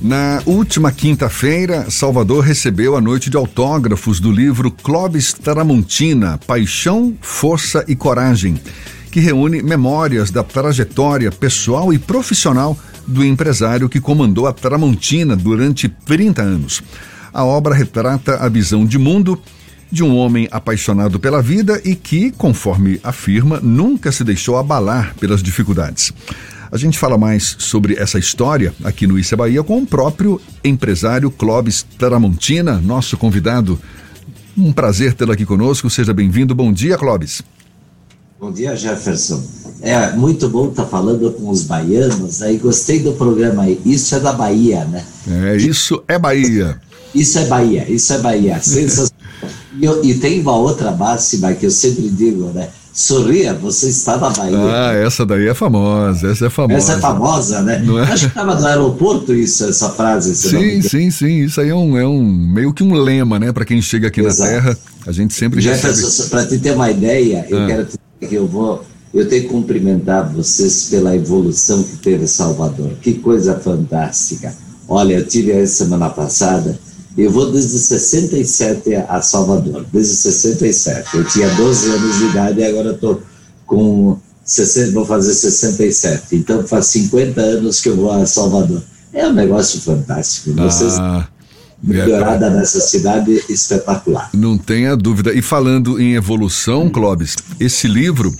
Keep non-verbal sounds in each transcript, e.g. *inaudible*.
Na última quinta-feira, Salvador recebeu a noite de autógrafos do livro Clóvis Tramontina Paixão, Força e Coragem, que reúne memórias da trajetória pessoal e profissional do empresário que comandou a Tramontina durante 30 anos. A obra retrata a visão de mundo de um homem apaixonado pela vida e que, conforme afirma, nunca se deixou abalar pelas dificuldades. A gente fala mais sobre essa história aqui no Issa Bahia com o próprio empresário Clóvis Tramontina, nosso convidado. Um prazer tê-lo aqui conosco. Seja bem-vindo. Bom dia, Clóvis. Bom dia, Jefferson. É muito bom estar tá falando com os baianos. Aí gostei do programa aí. Isso é da Bahia, né? É, isso é Bahia. Isso é Bahia, isso é Bahia. *laughs* Sensacional. e, e tem uma outra máxima que eu sempre digo, né? Sorria, você está na Bahia. Ah, essa daí é famosa, essa é famosa. Essa é famosa, né? Não é? Acho que estava no aeroporto isso, essa frase. Sim, sim, sim. Isso aí é um, é um meio que um lema, né? Para quem chega aqui Exato. na Terra, a gente sempre Jefferson, para te ter uma ideia, eu ah. quero te dizer que eu vou... Eu tenho que cumprimentar vocês pela evolução que teve Salvador. Que coisa fantástica. Olha, eu tive a semana passada eu vou desde 67 a Salvador, desde 67. Eu tinha 12 anos de idade e agora estou com 60, vou fazer 67. Então faz 50 anos que eu vou a Salvador. É um negócio fantástico. Vocês ah, melhorada é nessa cidade espetacular. Não tenha dúvida. E falando em evolução, Clóvis, esse livro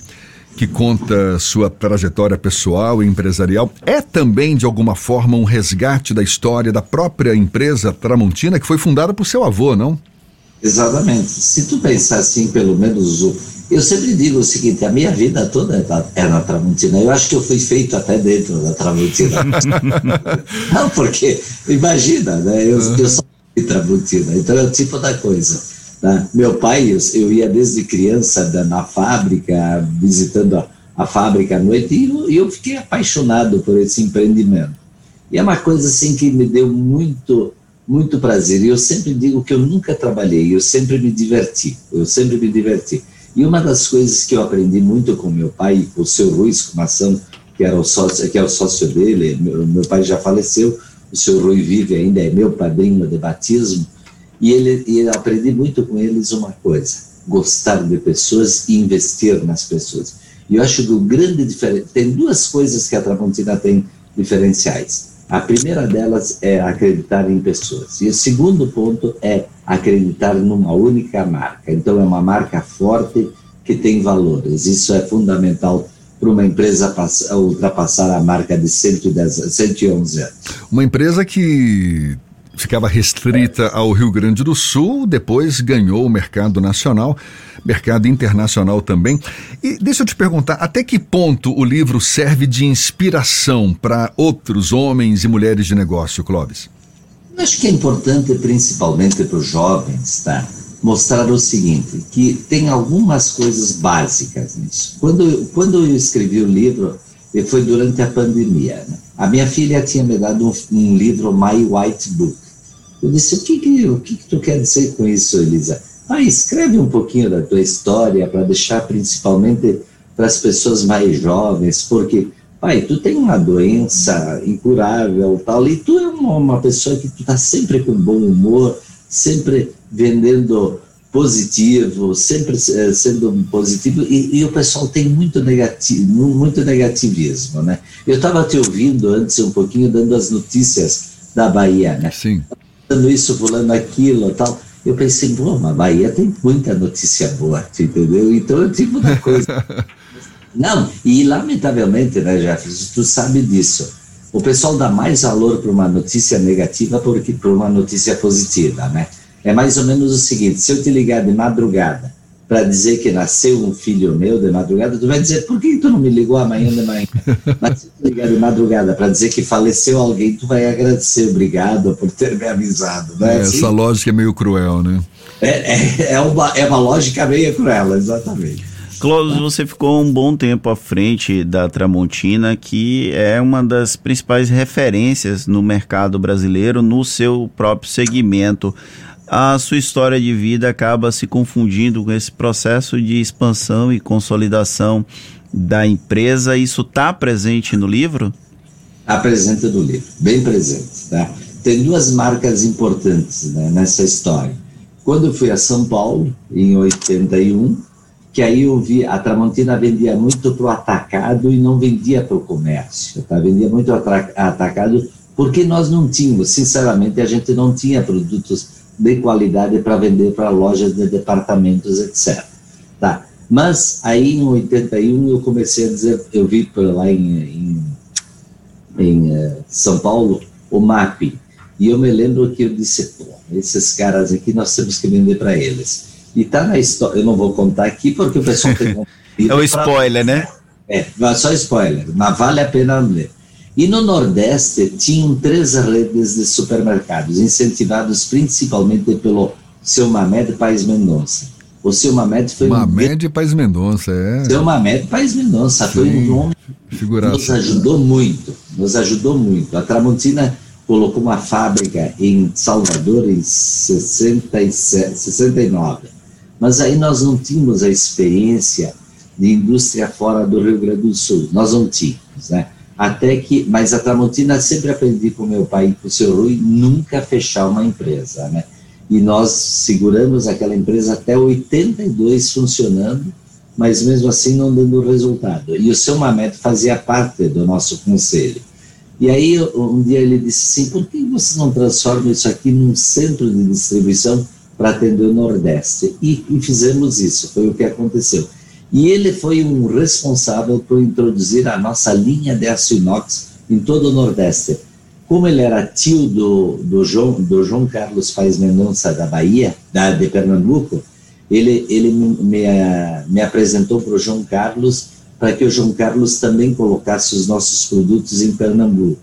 que conta sua trajetória pessoal e empresarial, é também, de alguma forma, um resgate da história da própria empresa Tramontina, que foi fundada por seu avô, não? Exatamente. Se tu pensar assim, pelo menos o. Eu sempre digo o seguinte: a minha vida toda é na Tramontina. Eu acho que eu fui feito até dentro da Tramontina. *laughs* não, porque, imagina, né? Eu, eu sou de Tramontina, então é o tipo da coisa. Né? Meu pai, eu, ia desde criança da, na fábrica, visitando a, a fábrica à noite, e eu, eu, fiquei apaixonado por esse empreendimento. E é uma coisa assim que me deu muito, muito prazer. E eu sempre digo que eu nunca trabalhei, eu sempre me diverti, eu sempre me diverti. E uma das coisas que eu aprendi muito com meu pai, o seu Ruiz Comação, que, era o sócio, que é o sócio dele, meu, meu pai já faleceu, o seu Rui vive ainda, é meu padrinho de batismo, e, ele, e eu aprendi muito com eles uma coisa: gostar de pessoas e investir nas pessoas. E eu acho que o grande diferente. Tem duas coisas que a Tramontina tem diferenciais. A primeira delas é acreditar em pessoas. E o segundo ponto é acreditar numa única marca. Então, é uma marca forte que tem valores. Isso é fundamental para uma empresa ultrapassar a marca de 110, 111 anos. Uma empresa que ficava restrita ao Rio Grande do Sul, depois ganhou o mercado nacional, mercado internacional também. E deixa eu te perguntar, até que ponto o livro serve de inspiração para outros homens e mulheres de negócio, Clóvis? Eu acho que é importante, principalmente para os jovens, tá? mostrar o seguinte, que tem algumas coisas básicas nisso. Quando, quando eu escrevi o livro, foi durante a pandemia. Né? A minha filha tinha me dado um, um livro, My White Book, eu disse, o que, que, o que, que tu quer dizer com isso, Elisa? Ah, escreve um pouquinho da tua história para deixar principalmente para as pessoas mais jovens, porque, pai, tu tem uma doença incurável tal, e tu é uma, uma pessoa que tu está sempre com bom humor, sempre vendendo positivo, sempre é, sendo positivo, e, e, o pessoal tem muito, negativo, muito negativismo, né? Eu estava te ouvindo antes um pouquinho, dando as notícias da Bahia, né? Sim fulano isso, fulano aquilo tal. Eu pensei, pô, a Bahia tem muita notícia boa, entendeu? Então o tipo da coisa. *laughs* Não, e lamentavelmente, né, Jefferson, tu sabe disso. O pessoal dá mais valor para uma notícia negativa do que para uma notícia positiva, né? É mais ou menos o seguinte: se eu te ligar de madrugada para dizer que nasceu um filho meu de madrugada, tu vai dizer, por que tu não me ligou amanhã de manhã? *laughs* Mas se tu ligar de madrugada para dizer que faleceu alguém, tu vai agradecer, obrigado por ter me avisado. Não é, é assim? Essa lógica é meio cruel, né? É, é, é, uma, é uma lógica meio cruel, exatamente. Clóvis, você ficou um bom tempo à frente da Tramontina, que é uma das principais referências no mercado brasileiro, no seu próprio segmento a sua história de vida acaba se confundindo com esse processo de expansão e consolidação da empresa. Isso está presente no livro? Está presente no livro, bem presente. Tá? tem duas marcas importantes né, nessa história. Quando eu fui a São Paulo, em 81, que aí eu vi, a Tramontina vendia muito para o atacado e não vendia para o comércio, tá? vendia muito atacado porque nós não tínhamos, sinceramente, a gente não tinha produtos de qualidade para vender para lojas de departamentos, etc. Tá? Mas aí em 81 eu comecei a dizer, eu vi lá em, em, em uh, São Paulo o MAP, e eu me lembro que eu disse, pô, esses caras aqui nós temos que vender para eles. E tá na história, eu não vou contar aqui porque o pessoal tem. *laughs* é o spoiler, pra... né? É, só spoiler, mas vale a pena ler. E no Nordeste tinham três redes de supermercados, incentivados principalmente pelo seu Mamed Paes Mendonça. O seu Mamed foi Mamed um... Paes Mendonça, é. Seu Mamed Paes Mendonça Sim, foi um nome que nos ajudou muito, nos ajudou muito. A Tramontina colocou uma fábrica em Salvador em 67, 69. Mas aí nós não tínhamos a experiência de indústria fora do Rio Grande do Sul, nós não tínhamos, né? Até que, mas a Tramontina sempre aprendi com meu pai e com o seu Rui nunca fechar uma empresa, né? E nós seguramos aquela empresa até 82 funcionando, mas mesmo assim não dando resultado. E o seu Mamed fazia parte do nosso conselho. E aí, um dia ele disse assim: por que você não transforma isso aqui num centro de distribuição para atender o Nordeste? E, e fizemos isso, foi o que aconteceu. E ele foi um responsável por introduzir a nossa linha de aço inox em todo o Nordeste. Como ele era tio do, do, João, do João Carlos Paes Mendonça da Bahia, da, de Pernambuco, ele, ele me, me, me apresentou para o João Carlos para que o João Carlos também colocasse os nossos produtos em Pernambuco.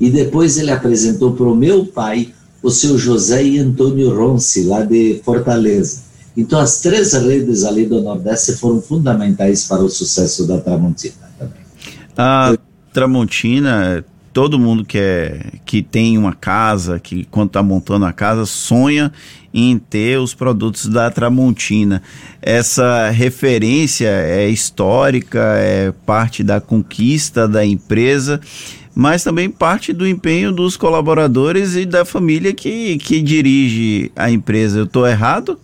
E depois ele apresentou para o meu pai o seu José e Antônio Ronce, lá de Fortaleza. Então, as três redes ali do Nordeste foram fundamentais para o sucesso da Tramontina também. A Tramontina, todo mundo que, é, que tem uma casa, que quando está montando a casa, sonha em ter os produtos da Tramontina. Essa referência é histórica, é parte da conquista da empresa, mas também parte do empenho dos colaboradores e da família que, que dirige a empresa. Eu estou errado?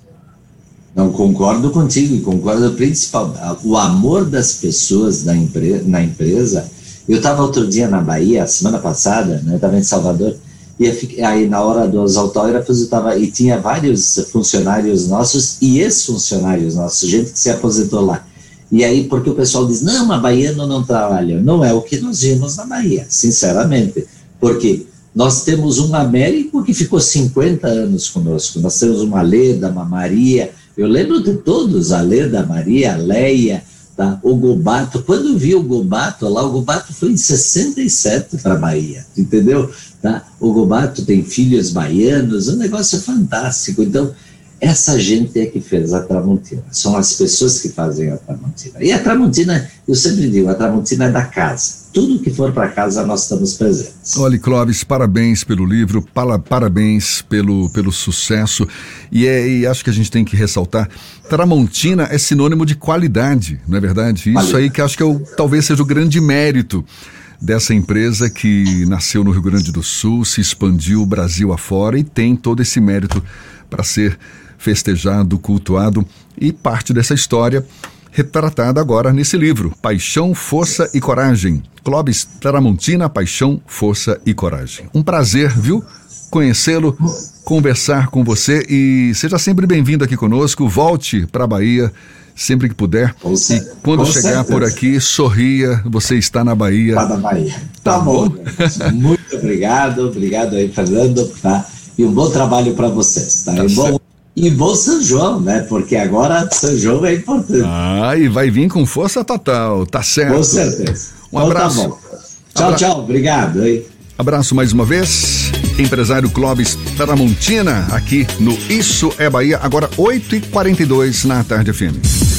Não concordo contigo, concordo principalmente. O amor das pessoas na, empre na empresa. Eu estava outro dia na Bahia, semana passada, né, estava em Salvador, e aí na hora dos autógrafos eu tava, e tinha vários funcionários nossos e ex-funcionários nossos, gente que se aposentou lá. E aí, porque o pessoal diz, não, a baiano não trabalha. Não é o que nós vimos na Bahia, sinceramente. Porque nós temos um Américo que ficou 50 anos conosco, nós temos uma Leda, uma Maria, eu lembro de todos, a Leda, Maria, a Leia, tá? o Gobato. Quando vi o Gobato lá, o Gobato foi em 67 para a Bahia, entendeu? Tá? O Gobato tem filhos baianos, um negócio fantástico. Então, essa gente é que fez a Tramontina, são as pessoas que fazem a Tramontina. E a Tramontina, eu sempre digo, a Tramontina é da casa. Tudo que for para casa, nós estamos presentes. Olha, Clóvis, parabéns pelo livro, para, parabéns pelo, pelo sucesso. E, é, e acho que a gente tem que ressaltar: Tramontina é sinônimo de qualidade, não é verdade? Isso aí que acho que é o, talvez seja o grande mérito dessa empresa que nasceu no Rio Grande do Sul, se expandiu o Brasil afora e tem todo esse mérito para ser festejado, cultuado e parte dessa história retratada agora nesse livro, Paixão, Força e Coragem. Clóvis Tramontina, Paixão, Força e Coragem. Um prazer, viu? Conhecê-lo, conversar com você e seja sempre bem-vindo aqui conosco. Volte para a Bahia sempre que puder. e quando chegar certeza. por aqui, sorria, você está na Bahia. Está na Bahia. Tá, tá bom. bom. *laughs* Muito obrigado, obrigado aí, Fernando, tá? E um bom trabalho para vocês, tá? tá bom e bom São João, né? Porque agora São João é importante. Ah, e vai vir com força total, tá certo. Com certeza. Um então, tá abraço. Tá tchau, Abra... tchau. Obrigado. Hein? Abraço mais uma vez. Empresário Clóvis Tramontina, aqui no Isso é Bahia, agora 8h42 na tarde FM.